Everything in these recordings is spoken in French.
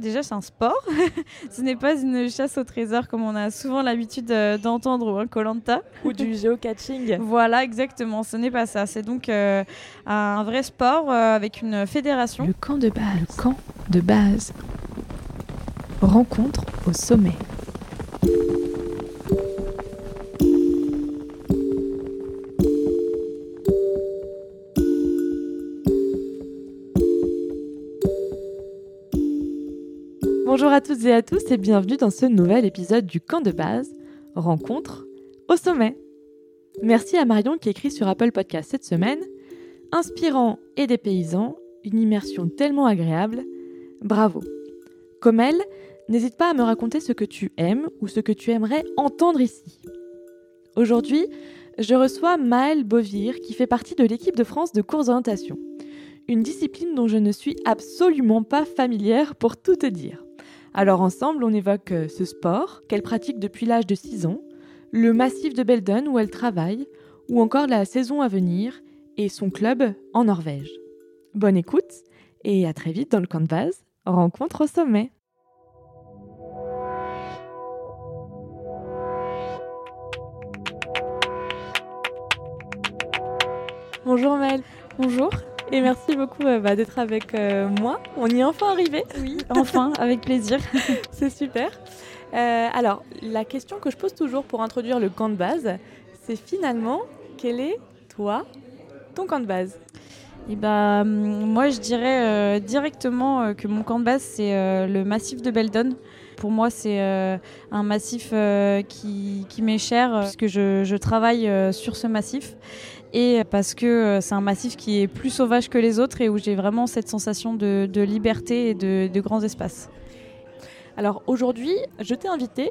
Déjà, c'est un sport. Ce n'est pas une chasse au trésor comme on a souvent l'habitude euh, d'entendre ou un Colanta. Ou du géocaching. voilà, exactement. Ce n'est pas ça. C'est donc euh, un vrai sport euh, avec une fédération. Le camp de base. Le camp de base. Rencontre au sommet. À toutes et à tous et bienvenue dans ce nouvel épisode du camp de base, rencontre au sommet. Merci à Marion qui écrit sur Apple Podcast cette semaine. Inspirant et dépaysant, une immersion tellement agréable. Bravo. Comme elle, n'hésite pas à me raconter ce que tu aimes ou ce que tu aimerais entendre ici. Aujourd'hui, je reçois Maëlle Bovir qui fait partie de l'équipe de France de course d'orientation. Une discipline dont je ne suis absolument pas familière pour tout te dire. Alors ensemble, on évoque euh, ce sport qu'elle pratique depuis l'âge de 6 ans, le massif de Belden où elle travaille, ou encore la saison à venir et son club en Norvège. Bonne écoute et à très vite dans le base. Rencontre au sommet. Bonjour Mel. Bonjour. Et merci beaucoup euh, bah, d'être avec euh, moi. On y est enfin arrivé. Oui, enfin, avec plaisir. c'est super. Euh, alors, la question que je pose toujours pour introduire le camp de base, c'est finalement, quel est, toi, ton camp de base? Et eh bah, hum, moi, je dirais directement que mon camp de base, c'est le massif de Beldon. Pour moi, c'est un massif qui, qui m'est cher, puisque je, je travaille sur ce massif et parce que euh, c'est un massif qui est plus sauvage que les autres et où j'ai vraiment cette sensation de, liberté et de, de grands espaces. Alors aujourd'hui, je t'ai invité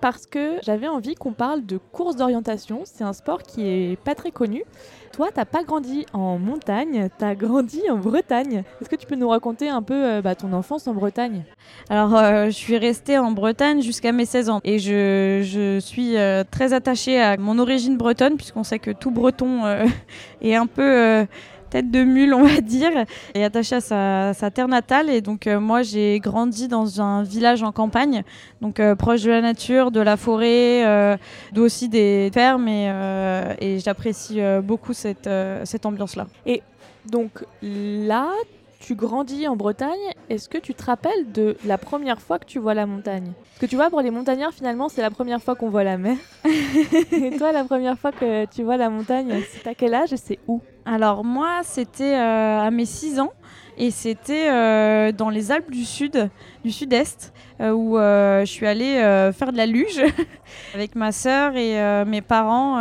parce que j'avais envie qu'on parle de course d'orientation. C'est un sport qui est pas très connu. Toi, t'as pas grandi en montagne, tu as grandi en Bretagne. Est-ce que tu peux nous raconter un peu euh, bah, ton enfance en Bretagne? Alors, euh, je suis restée en Bretagne jusqu'à mes 16 ans et je, je suis euh, très attachée à mon origine bretonne puisqu'on sait que tout breton est un peu tête de mule, on va dire, et attaché à sa, terre natale. Et donc, euh, moi, j'ai grandi dans un village en campagne, donc euh, proche de la nature, de la forêt, euh, aussi des fermes, et, et j'apprécie beaucoup cette, cette ambiance-là. Et donc là, tu grandis en Bretagne, est-ce que tu te rappelles de la première fois que tu vois la montagne? Parce que tu vois, pour les montagnards, finalement, c'est la première fois qu'on voit la mer. et toi, la première fois que tu vois la montagne, c'est à quel âge et c'est où? Alors moi, c'était euh, à mes 6 ans et c'était euh, dans les Alpes du Sud, du Sud-Est, euh, où je suis allée faire de la luge avec ma sœur et mes parents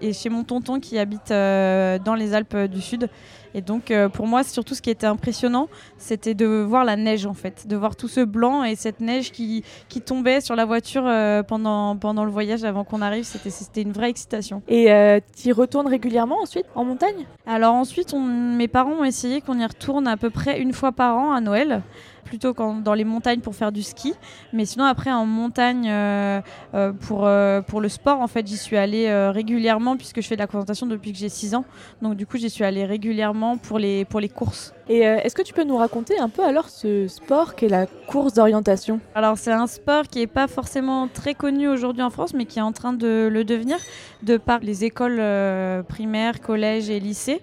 et chez mon tonton qui habite dans les Alpes du Sud. Et donc, euh, pour moi, surtout ce qui était impressionnant, c'était de voir la neige, en fait, de voir tout ce blanc et cette neige qui, qui tombait sur la voiture euh, pendant, pendant le voyage avant qu'on arrive. C'était une vraie excitation. Et euh, tu y retournes régulièrement ensuite en montagne? Alors ensuite, on, mes parents ont essayé qu'on y retourne à peu près une fois par an à Noël plutôt quand, dans les montagnes pour faire du ski. Mais sinon, après, en montagne, euh, euh, pour, euh, pour le sport, en fait, j'y suis allée régulièrement puisque je fais de la présentation depuis que j'ai 6 ans. Donc, du coup, j'y suis allée régulièrement pour les, pour les courses. Et est-ce que tu peux nous raconter un peu alors ce sport qu'est la course d'orientation? Alors, c'est un sport qui n'est pas forcément très connu aujourd'hui en France, mais qui est en train de le devenir de par les écoles primaires, collèges et lycées.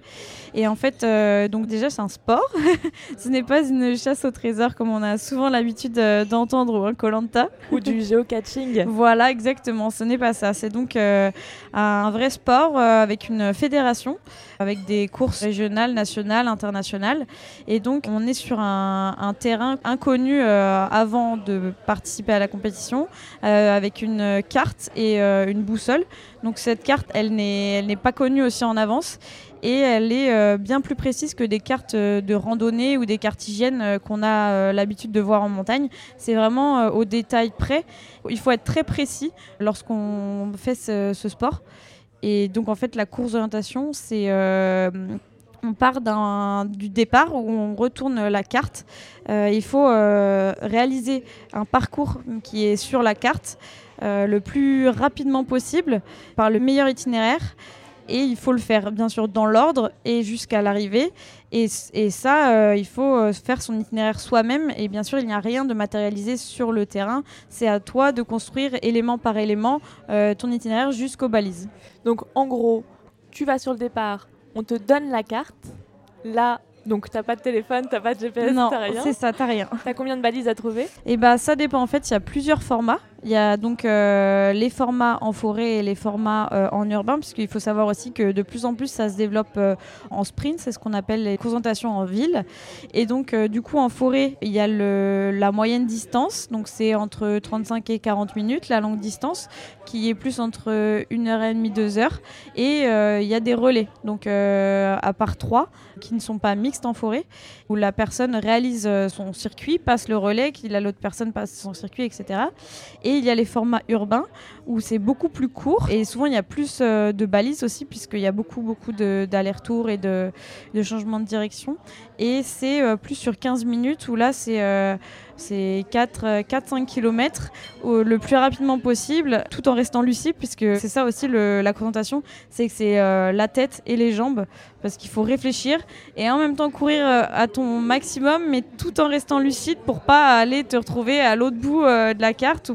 Et en fait, donc déjà, c'est un sport. Ce n'est pas une chasse au trésor comme on a souvent l'habitude euh, d'entendre ou un Colanta. Ou du géocaching. voilà, exactement. Ce n'est pas ça. C'est donc euh, un vrai sport euh, avec une fédération, avec des courses régionales, nationales, internationales. Et donc, on est sur un, terrain inconnu avant de participer à la compétition, avec une carte et une boussole. Donc, cette carte, elle n'est pas connue aussi en avance et elle est euh, bien plus précise que des cartes euh, de randonnée ou des cartes hygiène euh, qu'on a l'habitude de voir en montagne. C'est vraiment au détail près. Il faut être très précis lorsqu'on fait ce, sport. Et donc en fait la course d'orientation, c'est on part du départ où on retourne la carte. il faut réaliser un parcours qui est sur la carte le plus rapidement possible par le meilleur itinéraire et il faut le faire bien sûr dans l'ordre et jusqu'à l'arrivée. Et, et, ça, euh, il faut euh, faire son itinéraire soi-même. Et bien sûr, il n'y a rien de matérialisé sur le terrain. C'est à toi de construire élément par élément euh, ton itinéraire jusqu'aux balises. Donc en gros, tu vas sur le départ, on te donne la carte. Là, donc t'as pas de téléphone, t'as pas de GPS, t'as rien. c'est ça, t'as rien. T'as combien de balises à trouver? Et bah ça dépend en fait, il y a plusieurs formats. Il y a donc euh, les formats en forêt et les formats euh, en urbain, puisqu'il faut savoir aussi que de plus en plus ça se développe euh, en sprint, c'est ce qu'on appelle les présentations en ville. Et donc du coup en forêt, il y a le, la moyenne distance, donc c'est entre 35 et 40 minutes, la longue distance, qui est plus entre 1h30, 2h. Et il y a des relais, donc à part 3, qui ne sont pas mixtes en forêt, où la personne réalise son circuit, passe le relais, qu'il a l'autre personne passe son circuit, etc. Et il y a les formats urbains où c'est beaucoup plus court et souvent il y a plus euh, de balises aussi puisqu'il y a beaucoup beaucoup d'allers-retours et de, de changements de direction. Et c'est euh, plus sur 15 minutes où là c'est euh, c'est 4-5 km le plus rapidement possible tout en restant lucide puisque c'est ça aussi la présentation, c'est que c'est la tête et les jambes parce qu'il faut réfléchir et en même temps courir à ton maximum mais tout en restant lucide pour pas aller te retrouver à l'autre bout de la carte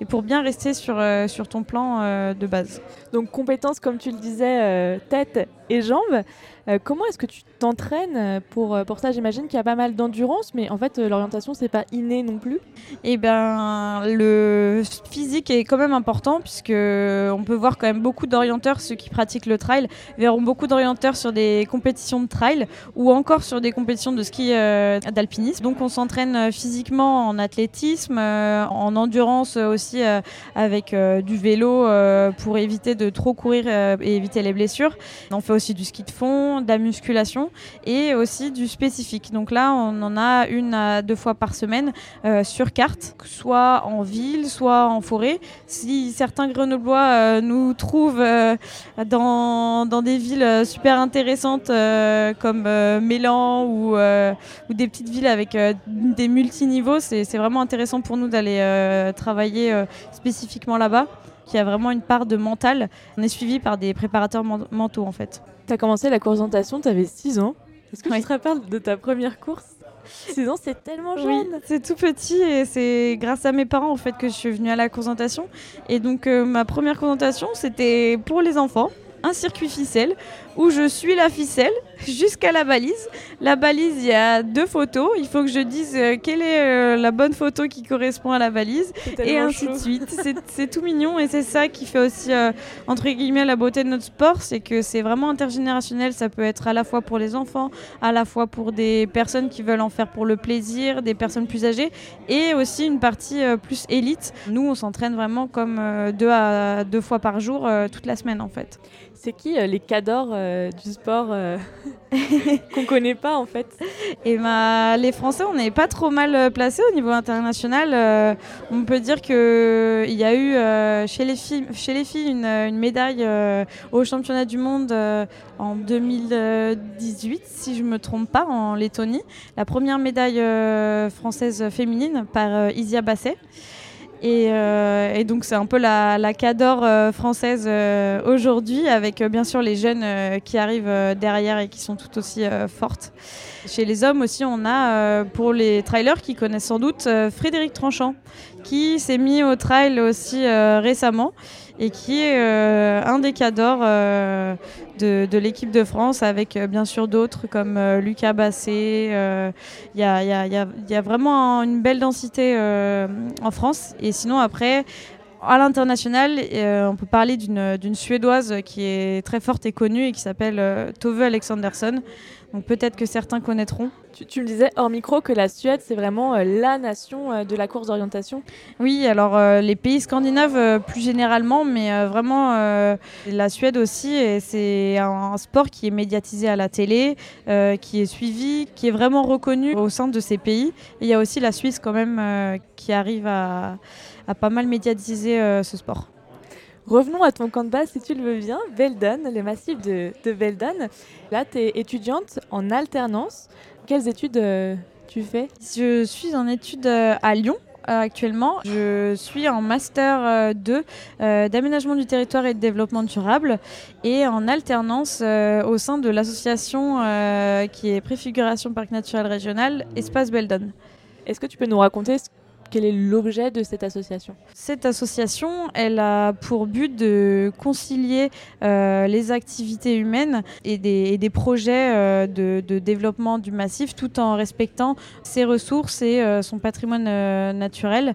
et pour bien rester sur euh, sur, ton plan euh, de base. Donc compétences, comme tu le disais, euh, tête et jambes. Comment est-ce que tu t'entraînes pour, pour ça? J'imagine qu'il y a pas mal d'endurance, mais en fait, l'orientation, c'est pas inné non plus. Eh ben, le physique est quand même important, puisque on peut voir quand même beaucoup d'orienteurs, ceux qui pratiquent le trail, verront beaucoup d'orienteurs sur des compétitions de trail ou encore sur des compétitions de ski d'alpinisme. Donc on s'entraîne physiquement en athlétisme, en endurance aussi avec du vélo pour éviter de trop courir et éviter les blessures. On fait aussi du ski de fond, de la musculation et aussi du spécifique. Donc là, on en a une à deux fois par semaine sur carte, soit en ville, soit en forêt. Si certains grenoblois nous trouvent dans, dans, des villes super intéressantes comme Mélan ou, ou, des petites villes avec des multiniveaux, c'est vraiment intéressant pour nous d'aller travailler spécifiquement là-bas, qui a vraiment une part de mental. On est suivi par des préparateurs mentaux en fait. Tu as commencé la course tu avais 6 ans. Est-ce que tu te rappelles de ta première course? 6 ans, c'est tellement jeune. Oui, c'est tout petit et c'est grâce à mes parents en fait que je suis venue à la présentation. Et donc euh, ma première présentation, c'était pour les enfants un circuit ficelle où je suis la ficelle jusqu'à la balise. La balise, il y a deux photos. Il faut que je dise euh, quelle est euh, la bonne photo qui correspond à la balise et ainsi de suite. C'est tout mignon et c'est ça qui fait aussi, euh, entre guillemets, la beauté de notre sport. C'est que c'est vraiment intergénérationnel. Ça peut être à la fois pour les enfants, à la fois pour des personnes qui veulent en faire pour le plaisir, des personnes plus âgées et aussi une partie plus élite. Nous, on s'entraîne vraiment comme deux à deux fois par jour toute la semaine en fait. C'est qui les cadors euh, du sport euh, qu'on connaît pas en fait? Et ben, les Français, on n'est pas trop mal euh, placés au niveau international. on peut dire qu'il y a eu chez, les filles, chez les filles une, médaille au championnat du monde en 2018, si je me trompe pas, en Lettonie. La première médaille française féminine par Isia Basset. Euh, et, donc c'est un peu la, la cador euh, française euh, aujourd'hui, avec bien sûr les jeunes qui arrivent derrière et qui sont tout aussi fortes. Chez les hommes aussi, on a pour les trailers qui connaissent sans doute Frédéric Tranchant, qui s'est mis au trail aussi récemment et qui est un des cadors de, l'équipe de France, avec euh, bien sûr d'autres comme euh, Lucas Basset. Euh, il y a, vraiment une belle densité en France. Et sinon, après, à l'international, on peut parler d'une Suédoise qui est très forte et connue et qui s'appelle Tove Alexandersson. Donc peut-être que certains connaîtront. Tu, me disais hors micro que la Suède, c'est vraiment euh, la nation euh, de la course d'orientation Oui, alors euh, les pays scandinaves plus généralement, mais vraiment la Suède aussi. C'est un, sport qui est médiatisé à la télé, qui est suivi, qui est vraiment reconnu au sein de ces pays. il y a aussi la Suisse quand même qui arrive à, à pas mal médiatiser ce sport. Revenons à ton camp de base, si tu le veux bien, Veldon, les massifs de, de Veldon. Là, tu es étudiante en alternance. Quelles études euh, tu fais? Je suis en études euh, à Lyon, actuellement. Je suis en master 2 d'aménagement du territoire et de développement durable et en alternance au sein de l'association qui est Préfiguration Parc Naturel Régional Espace Beldon. Est-ce que tu peux nous raconter quel est l'objet de cette association Cette association, elle a pour but de concilier euh, les activités humaines et des, projets euh, de, développement du massif tout en respectant ses ressources et euh, son patrimoine naturel.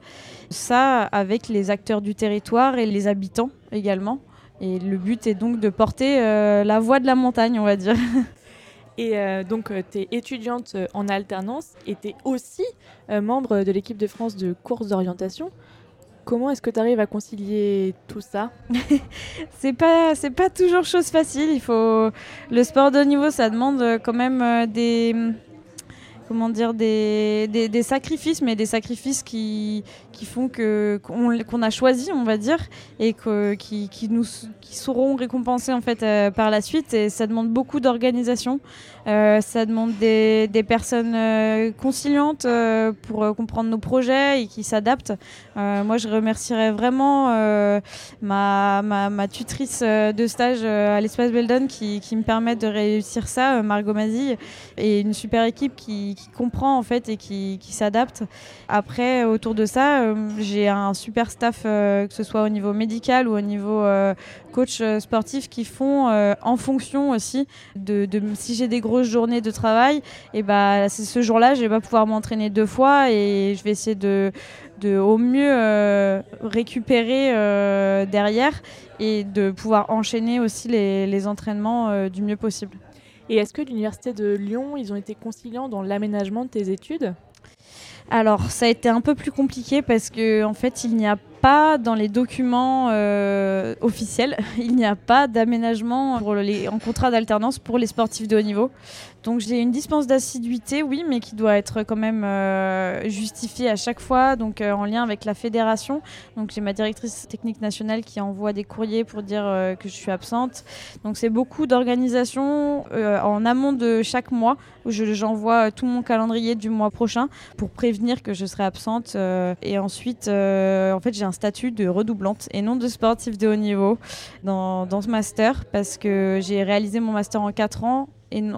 Ça avec les acteurs du territoire et les habitants également. Et le but est donc de porter la voix de la montagne, on va dire. Et euh, donc, euh, tu es étudiante euh, en alternance et tu es aussi membre de l'équipe de France de course d'orientation. Comment est-ce que tu arrives à concilier tout ça? C'est pas c'est pas toujours chose facile. Il faut le sport de haut niveau, ça demande quand même des comment dire des, des, sacrifices, mais des sacrifices qui, qui font que qu'on a choisi, on va dire, et que, qui, qui nous qui seront récompensés en fait euh, par la suite. Et ça demande beaucoup d'organisation. Euh, ça demande des, des personnes euh, conciliantes pour comprendre nos projets et qui s'adaptent. moi, je remercierais vraiment ma, ma, ma, tutrice de stage à l'espace Beldon qui, qui, me permet de réussir ça, Margot Mazille, et une super équipe qui, comprend en fait et qui, s'adapte. Après, autour de ça, euh, j'ai un super staff, euh, que ce soit au niveau médical ou au niveau euh, coach sportif, qui font en fonction aussi de, si j'ai des grosses journées de travail, et bah ce jour-là, je vais pas pouvoir m'entraîner deux fois et je vais essayer de, au mieux récupérer derrière et de pouvoir enchaîner aussi les entraînements du mieux possible. Et est-ce que l'Université de Lyon, ils ont été conciliants dans l'aménagement de tes études? Alors, ça a été un peu plus compliqué parce que en fait, il n'y a pas dans les documents euh, officiels, il n'y a pas d'aménagement en contrat d'alternance pour les sportifs de haut niveau. Donc j'ai une dispense d'assiduité, oui, mais qui doit être quand même euh, justifiée à chaque fois, donc euh, en lien avec la fédération. Donc j'ai ma directrice technique nationale qui envoie des courriers pour dire euh, que je suis absente. Donc c'est beaucoup d'organisation en amont de chaque mois où j'envoie tout mon calendrier du mois prochain pour prévenir que je serai absente. et ensuite, en fait, j'ai un statut de redoublante et non de sportif de haut niveau dans, dans ce master parce que j'ai réalisé mon master en 4 ans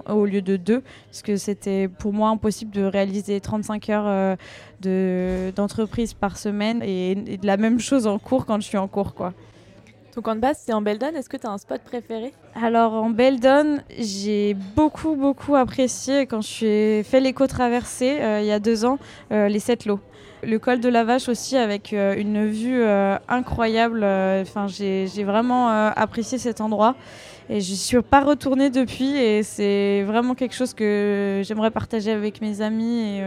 au lieu de deux, parce que c'était pour moi impossible de réaliser 35 heures euh, d'entreprise par semaine et, de la même chose en cours quand je suis en cours. quoi. Ton camp de base, c'est en Beldon. Est-ce que tu as un spot préféré? Alors, en Beldon, j'ai beaucoup, beaucoup apprécié quand je suis fait l'éco-traversée euh, il y a deux ans, euh, les sept lots. Le col de la Vache aussi, avec une vue incroyable. Enfin, j'ai vraiment apprécié cet endroit. Et je suis pas retournée depuis et c'est vraiment quelque chose que j'aimerais partager avec mes amis et,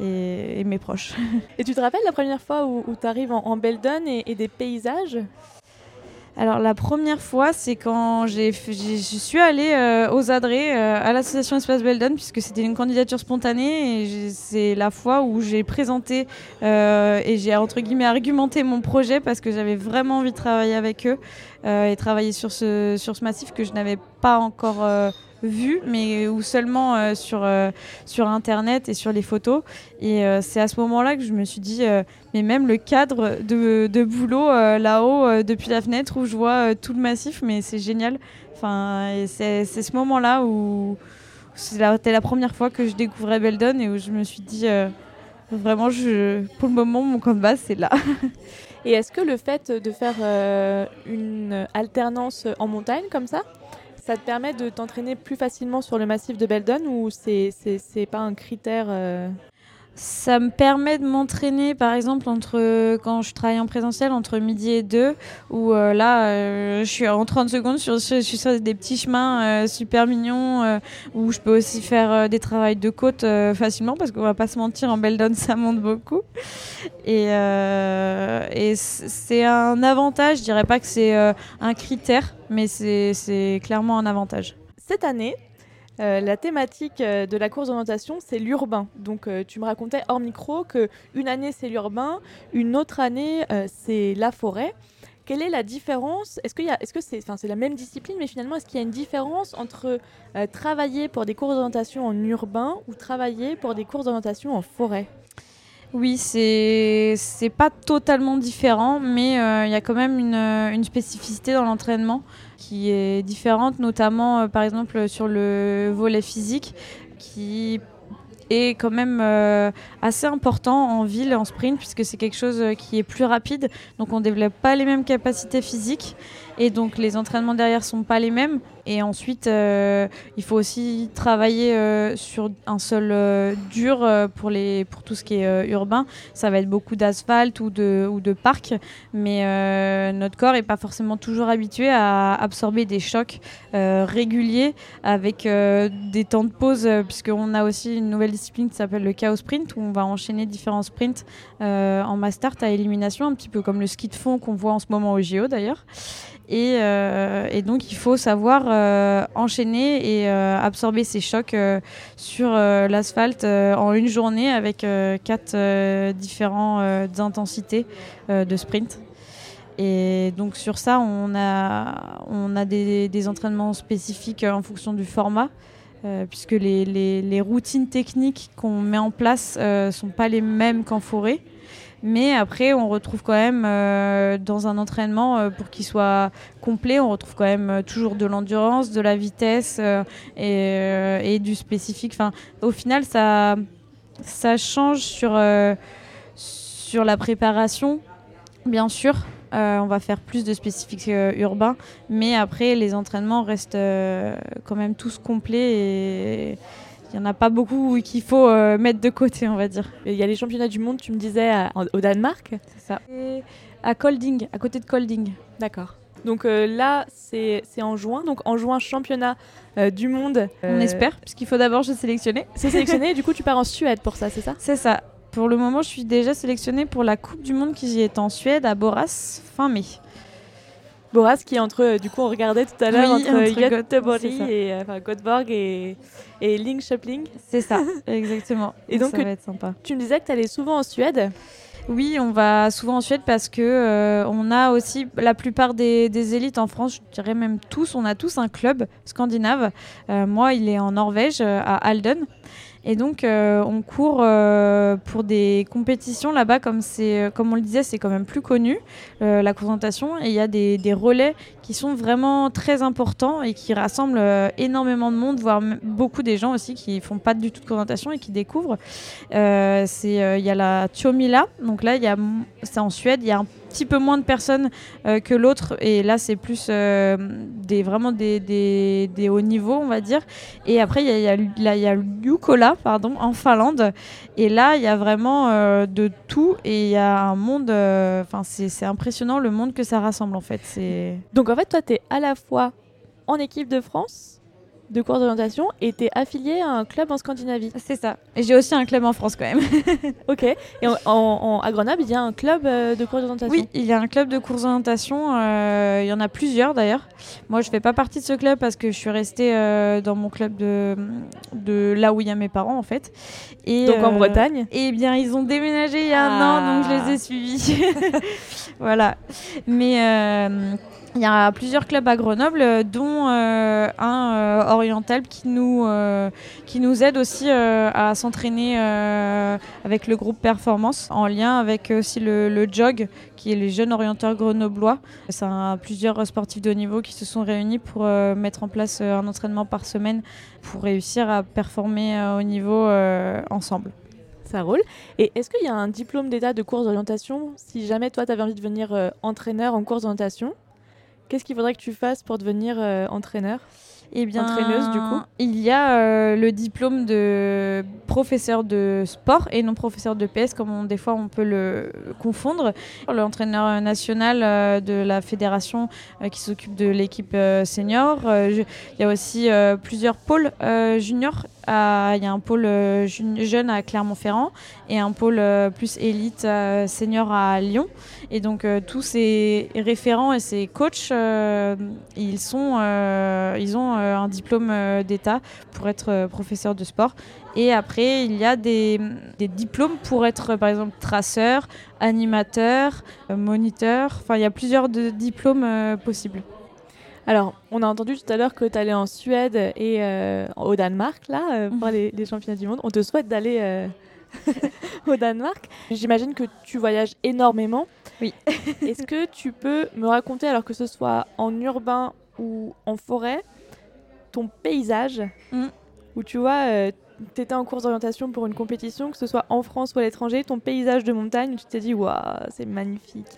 euh, mes proches. Et tu te rappelles la première fois où, tu arrives en, en Beldon et, des paysages? Alors la première fois, c'est quand j'ai, je suis allée euh, aux Adrets euh, à l'association Espace Beldon puisque c'était une candidature spontanée et c'est la fois où j'ai présenté et j'ai entre guillemets argumenté mon projet parce que j'avais vraiment envie de travailler avec eux. Euh, et travailler sur ce, sur ce massif que je n'avais pas encore euh, vu, mais ou seulement euh, sur, sur Internet et sur les photos. Et c'est à ce moment-là que je me suis dit, mais même le cadre de, de boulot là-haut, depuis la fenêtre, où je vois tout le massif, mais c'est génial. Enfin, c'est ce moment-là où c'était la première fois que je découvrais Beldon et où je me suis dit, vraiment, je, pour le moment, mon base, c'est là. Et est-ce que le fait de faire euh, une alternance en montagne comme ça, ça te permet de t'entraîner plus facilement sur le massif de Beldon ou c'est pas un critère euh, ça me permet de m'entraîner, par exemple, entre quand je travaille en présentiel, entre midi et deux, où euh, là, euh, je suis en 30 secondes, sur, des petits chemins euh, super mignons, où je peux aussi faire des travails de côte facilement, parce qu'on va pas se mentir, en Beldon, ça monte beaucoup. Et c'est un avantage, je dirais pas que c'est un critère, mais c'est clairement un avantage. Cette année, euh, la thématique euh, de la course d'orientation, c'est l'urbain. Donc, euh, tu me racontais hors micro que une année c'est l'urbain, une autre année c'est la forêt. Quelle est la différence? Est-ce que, est-ce que c'est, c'est la même discipline, mais finalement, est-ce qu'il y a une différence entre travailler pour des courses d'orientation en urbain ou travailler pour des courses d'orientation en forêt? Oui, c'est c'est pas totalement différent, mais il y a quand même une, une spécificité dans l'entraînement qui est différente, notamment par exemple sur le volet physique, qui est quand même euh, assez important en ville, en sprint, puisque c'est quelque chose euh, qui est plus rapide. Donc on ne développe pas les mêmes capacités physiques et donc les entraînements derrière sont pas les mêmes. Et ensuite, euh, il faut aussi travailler euh, sur un sol euh, dur pour, les, pour tout ce qui est urbain. Ça va être beaucoup d'asphalte ou de, ou de parc, mais notre corps n'est pas forcément toujours habitué à absorber des chocs réguliers avec des temps de pause, puisqu'on a aussi une nouvelle discipline qui s'appelle le chaos sprint, où on va enchaîner différents sprints en master à élimination, un petit peu comme le ski de fond qu'on voit en ce moment au JO d'ailleurs. Euh, et, donc, il faut savoir euh, enchaîner et euh, absorber ces chocs sur l'asphalte en une journée avec quatre différentes intensités de sprint. Et donc sur ça, on a, on a des, entraînements spécifiques en fonction du format, puisque les, les, routines techniques qu'on met en place ne sont pas les mêmes qu'en forêt. Mais après, on retrouve quand même euh, dans un entraînement, euh, pour qu'il soit complet, on retrouve quand même euh, toujours de l'endurance, de la vitesse et, du spécifique. Enfin, au final, ça, change sur, sur la préparation, bien sûr. on va faire plus de spécifiques urbains, mais après, les entraînements restent quand même tous complets et il n'y en a pas beaucoup qu'il faut euh, mettre de côté, on va dire. Il y a les championnats du monde, tu me disais, au Danemark C'est ça? à Kolding, à côté de Kolding. D'accord. Donc euh, là, c'est en juin. Donc en juin, championnat euh, du monde. On espère, puisqu'il faut d'abord se sélectionner. C'est sélectionné, et du coup, tu pars en Suède pour ça, c'est ça? C'est ça. Pour le moment, je suis déjà sélectionnée pour la Coupe du Monde qui est en Suède, à Boras, fin mai. Boras qui est entre, euh, du coup on regardait tout à l'heure, entre, Göteborg et, euh, enfin, Göteborg et, et Linköping. C'est ça, exactement. Et donc, ça va être sympa. Tu me disais que tu allais souvent en Suède oui, on va souvent en Suède parce que euh, on a aussi la plupart des, des, élites en France, je dirais même tous, on a tous un club scandinave. moi, il est en Norvège, à Halden. Et donc, euh, on court euh, pour des compétitions là-bas, comme, c'est, comme on le disait, c'est quand même plus connu, euh, la présentation. Et il y a des, relais qui sont vraiment très importants et qui rassemblent énormément de monde, voire beaucoup des gens aussi qui font pas du tout de présentation et qui découvrent. il y a la Tiomila, donc là, c'est en Suède, il y a un petit peu moins de personnes euh, que l'autre. Et là, c'est plus euh, des, vraiment des, des, hauts niveaux, on va dire. Et après, il y a, y a Yukola, pardon, en Finlande. Et là, il y a vraiment euh, de tout. Et il y a un monde. Enfin, c'est impressionnant le monde que ça rassemble, en fait. Donc, en fait, toi, tu es à la fois en équipe de France de cours d'orientation et tu es affilié à un club en Scandinavie. C'est ça. Et j'ai aussi un club en France quand même. ok. Et en, à Grenoble, il y a un club euh, de cours d'orientation? Oui, il y a un club de cours d'orientation. Euh, il y en a plusieurs d'ailleurs. Moi, je fais pas partie de ce club parce que je suis restée euh, dans mon club de, de là où il y a mes parents en fait. Et, donc en Bretagne? Eh bien, ils ont déménagé il y a un an, donc je les ai ah. suivis. voilà. Mais il y a plusieurs clubs à Grenoble, euh, dont euh, un euh, oriental qui nous, qui nous aide aussi à s'entraîner avec le groupe Performance, en lien avec aussi le, JOG, qui est les jeunes orienteurs grenoblois. C'est plusieurs sportifs de haut niveau qui se sont réunis pour mettre en place un entraînement par semaine pour réussir à performer au niveau ensemble ça roule. Et est-ce qu'il y a un diplôme d'état de course d'orientation si jamais toi tu avais envie de devenir entraîneur en course d'orientation? Qu'est-ce qu'il faudrait que tu fasses pour devenir euh, entraîneur? Eh bien, entraîneuse du coup? Il y a euh, le diplôme de professeur de sport et non professeur de PS, comme des fois on peut le confondre. L'entraîneur national euh, de la fédération qui s'occupe de l'équipe senior. Il y a aussi plusieurs pôles juniors il y a un pôle euh, jeune à Clermont-Ferrand et un pôle euh, plus élite euh, senior à Lyon. Et donc tous ces référents et ces coachs, ils, ont un diplôme d'État pour être professeur de sport. Et après, il y a des, diplômes pour être, par exemple, traceur, animateur, moniteur. Enfin, il y a plusieurs diplômes possibles. Alors, on a entendu tout à l'heure que tu allais en Suède et euh, au Danemark, là, euh, pour mhm. les, championnats du monde. On te souhaite d'aller euh, au Danemark. J'imagine que tu voyages énormément. Oui. Est-ce que tu peux me raconter, alors que ce soit en urbain ou en forêt, ton paysage Mm. où tu vois, tu étais en course d'orientation pour une compétition, que ce soit en France ou à l'étranger, ton paysage de montagne, tu t'es dit, waouh, c'est magnifique.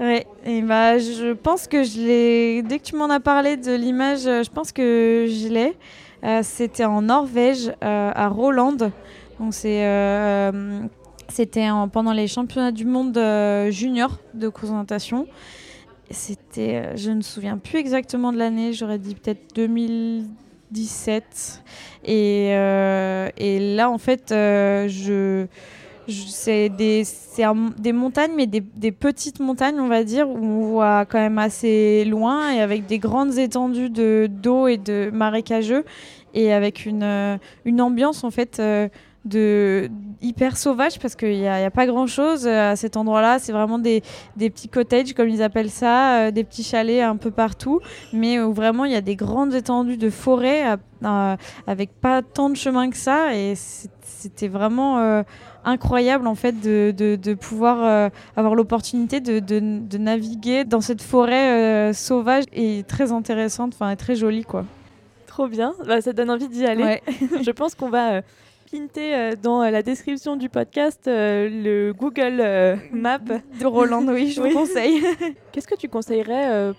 Ouais, et bah je pense que je l'ai. Dès que tu m'en as parlé de l'image, euh, je pense que je l'ai. Euh, C'était en Norvège, euh, à Roland. Donc c'est. C'était en- pendant les championnats du monde junior de natation. C'était, je ne me souviens plus exactement de l'année, j'aurais dit peut-être 2017. Et, et là, en fait, je- c'est des, des montagnes, mais des, petites montagnes, on va dire, où on voit quand même assez loin et avec des grandes étendues de, d'eau et de marécageux et avec une, euh, une ambiance, en fait. euh, de hyper sauvage parce qu'il n'y a, a pas grand chose à cet endroit-là. C'est vraiment des, des petits cottages, comme ils appellent ça, euh, des petits chalets un peu partout, mais où vraiment il y a des grandes étendues de forêt avec pas tant de chemin que ça. Et c'était vraiment euh, incroyable en fait de, de- de pouvoir euh, avoir l'opportunité de, de- naviguer dans cette forêt euh, sauvage et très intéressante, enfin très jolie quoi. Trop bien, Bah, ça donne envie d'y aller. Ouais. Je pense qu'on va euh, pinter euh, dans la description du podcast le Google Map. De Roland, oui, je vous conseille. Qu'est-ce que tu conseillerais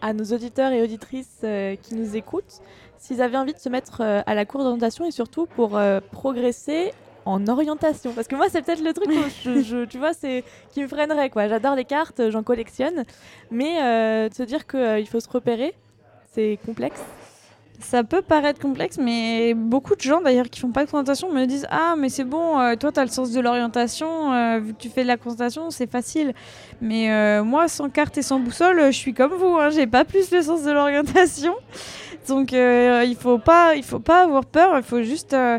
à nos auditeurs et auditrices qui nous écoutent s'ils avaient envie de se mettre à la course d'orientation et surtout pour progresser en orientation Parce que moi, c'est peut-être le truc je- je- tu vois, c'est qui me freinerait. quoi. J'adore les cartes, j'en collectionne, mais euh, de se dire qu'il faut se repérer, c'est complexe. Ça peut paraître complexe, mais beaucoup de gens d'ailleurs qui font pas de présentation me disent Ah, mais c'est bon, euh, toi tu as le sens de l'orientation, euh, vu que tu fais de la présentation, c'est facile. Mais euh, moi, sans carte et sans boussole, euh, je suis comme vous, hein, j'ai pas plus le sens de l'orientation. Donc euh, il faut pas, il faut pas avoir peur, il faut juste euh, euh,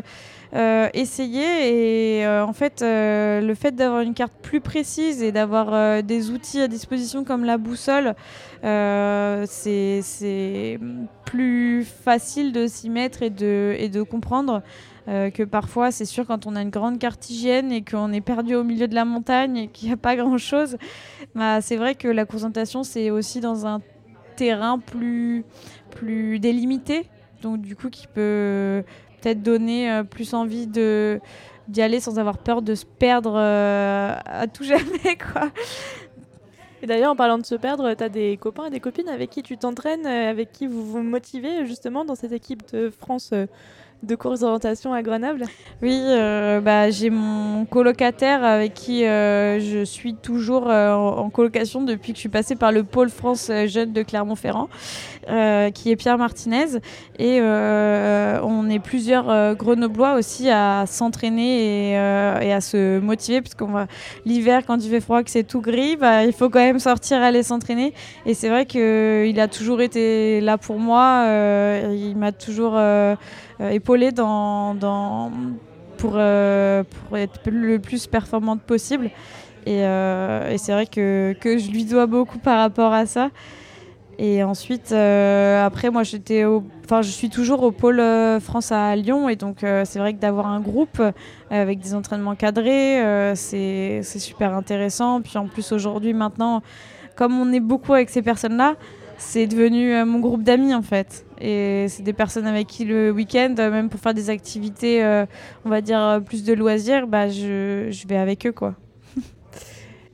essayer. Et euh, en fait, euh, le fait d'avoir une carte plus précise et d'avoir euh, des outils à disposition comme la boussole, euh, c'est plus facile de s'y mettre et de, et de comprendre euh, que parfois, c'est sûr, quand on a une grande carte hygiène et qu'on est perdu au milieu de la montagne et qu'il n'y a pas grand-chose, bah, c'est vrai que la concentration, c'est aussi dans un terrain plus, plus délimité, donc du coup, qui peut peut-être donner euh, plus envie de d'y aller sans avoir peur de se perdre euh, à tout jamais quoi. Et d'ailleurs, en parlant de se perdre, tu as des copains et des copines avec qui tu t'entraînes, euh, avec qui vous vous motivez justement dans cette équipe de France de course d'orientation à Grenoble Oui, euh, bah, j'ai mon colocataire avec qui euh, je suis toujours euh, en, colocation depuis que je suis passée par le pôle France Jeune de Clermont-Ferrand, qui est Pierre Martinez. Et on est plusieurs Grenoblois aussi à s'entraîner et, à se motiver, puisqu'on va l'hiver quand il fait froid, que c'est tout gris, bah, il faut quand même sortir aller s'entraîner. Et c'est vrai qu'il a toujours été là pour moi. il m'a toujours euh, épaulé dans, dans, pour, euh, pour être le plus performante possible. Et, euh, c'est vrai que, je lui dois beaucoup par rapport à ça. Et ensuite, après, moi, je suis toujours au pôle France à Lyon, et donc c'est vrai que d'avoir un groupe avec des entraînements cadrés, c'est super intéressant. Puis en plus aujourd'hui, maintenant, comme on est beaucoup avec ces personnes-là, c'est devenu mon groupe d'amis en fait. Et c'est des personnes avec qui le week-end, même pour faire des activités, euh, on va dire euh, plus de loisirs, bah, je, je vais avec eux quoi.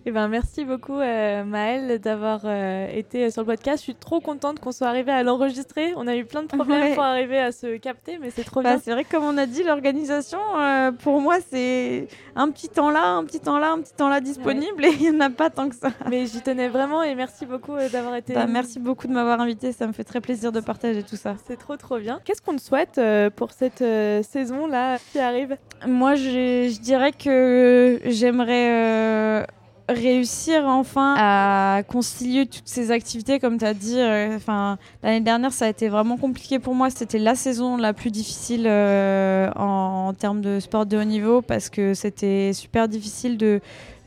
Eh ben, merci beaucoup euh, Maëlle d'avoir euh, été sur le podcast. Je suis trop contente qu'on soit arrivé à l'enregistrer. On a eu plein de problèmes Ouais. pour arriver à se capter, mais c'est trop Bah, bien. c'est vrai que comme on a dit, l'organisation, euh, pour moi, c'est un petit temps là, un petit temps là, un petit temps là disponible, et il n'y en a pas tant que ça. Mais j'y tenais vraiment et merci beaucoup euh, d'avoir été. Bah, merci beaucoup de m'avoir invité, ça me fait très plaisir de partager tout ça. C'est trop trop bien. Qu'est-ce qu'on te souhaite euh, pour cette euh, saison là qui arrive? Moi, je, dirais que j'aimerais euh, réussir enfin à concilier toutes ces activités, comme tu as dit. euh, Enfin, L'année dernière, ça a été vraiment compliqué pour moi. C'était la saison la plus difficile euh, en, termes de sport de haut niveau parce que c'était super difficile de,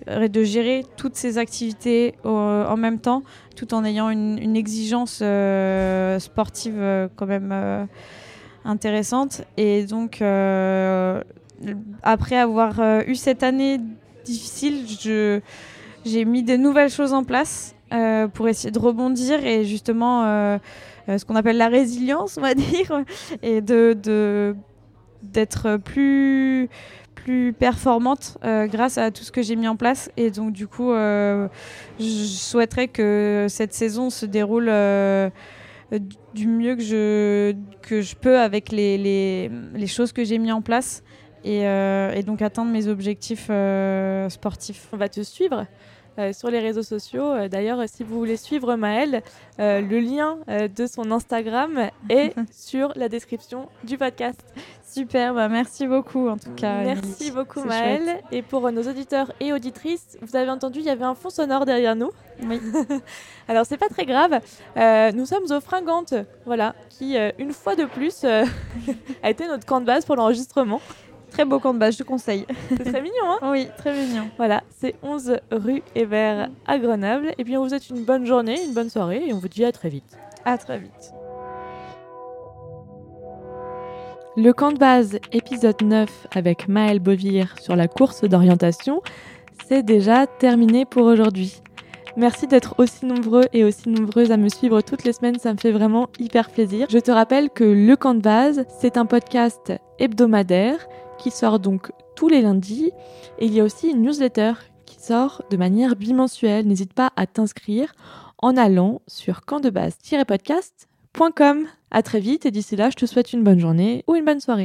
de gérer toutes ces activités en même temps, tout en ayant une, exigence euh, sportive quand même intéressante. Et donc, après avoir eu cette année difficile, je, j'ai mis des nouvelles choses en place pour essayer de rebondir et justement ce qu'on appelle la résilience, on va dire, et de, de d'être plus plus performante euh, grâce à tout ce que j'ai mis en place. Et donc, du coup, euh, je souhaiterais que cette saison se déroule euh, du mieux que je, que je peux avec les, les, les choses que j'ai mis en place. Et, et, donc atteindre mes objectifs sportifs. On va te suivre euh, sur les réseaux sociaux. Euh, d'ailleurs, si vous voulez suivre Maëlle, euh, le lien de son Instagram est sur la description du podcast. Super, bah merci beaucoup en tout cas. Merci beaucoup Maëlle. Et pour nos auditeurs et auditrices, vous avez entendu, il y avait un fond sonore derrière nous. Oui. Alors c'est pas très grave. nous sommes aux Fringantes, voilà, qui une fois de plus a été notre camp de base pour l'enregistrement. Très beau camp de base, je te conseille. C'est très mignon, hein Oui, très mignon. Voilà, c'est 11 rue Hébert à Grenoble. Et bien, on vous souhaite une bonne journée, une bonne soirée et on vous dit à très vite. À très vite. Le camp de base, épisode 9 avec Maëlle Bovir sur la course d'orientation, c'est déjà terminé pour aujourd'hui. Merci d'être aussi nombreux et aussi nombreuses à me suivre toutes les semaines, ça me fait vraiment hyper plaisir. Je te rappelle que Le Camp de base, c'est un podcast hebdomadaire qui sort donc tous les lundis. Et il y a aussi une newsletter qui sort de manière bimensuelle. N'hésite pas à t'inscrire en allant sur campdebase-podcast.com. À très vite et d'ici là, je te souhaite une bonne journée ou une bonne soirée.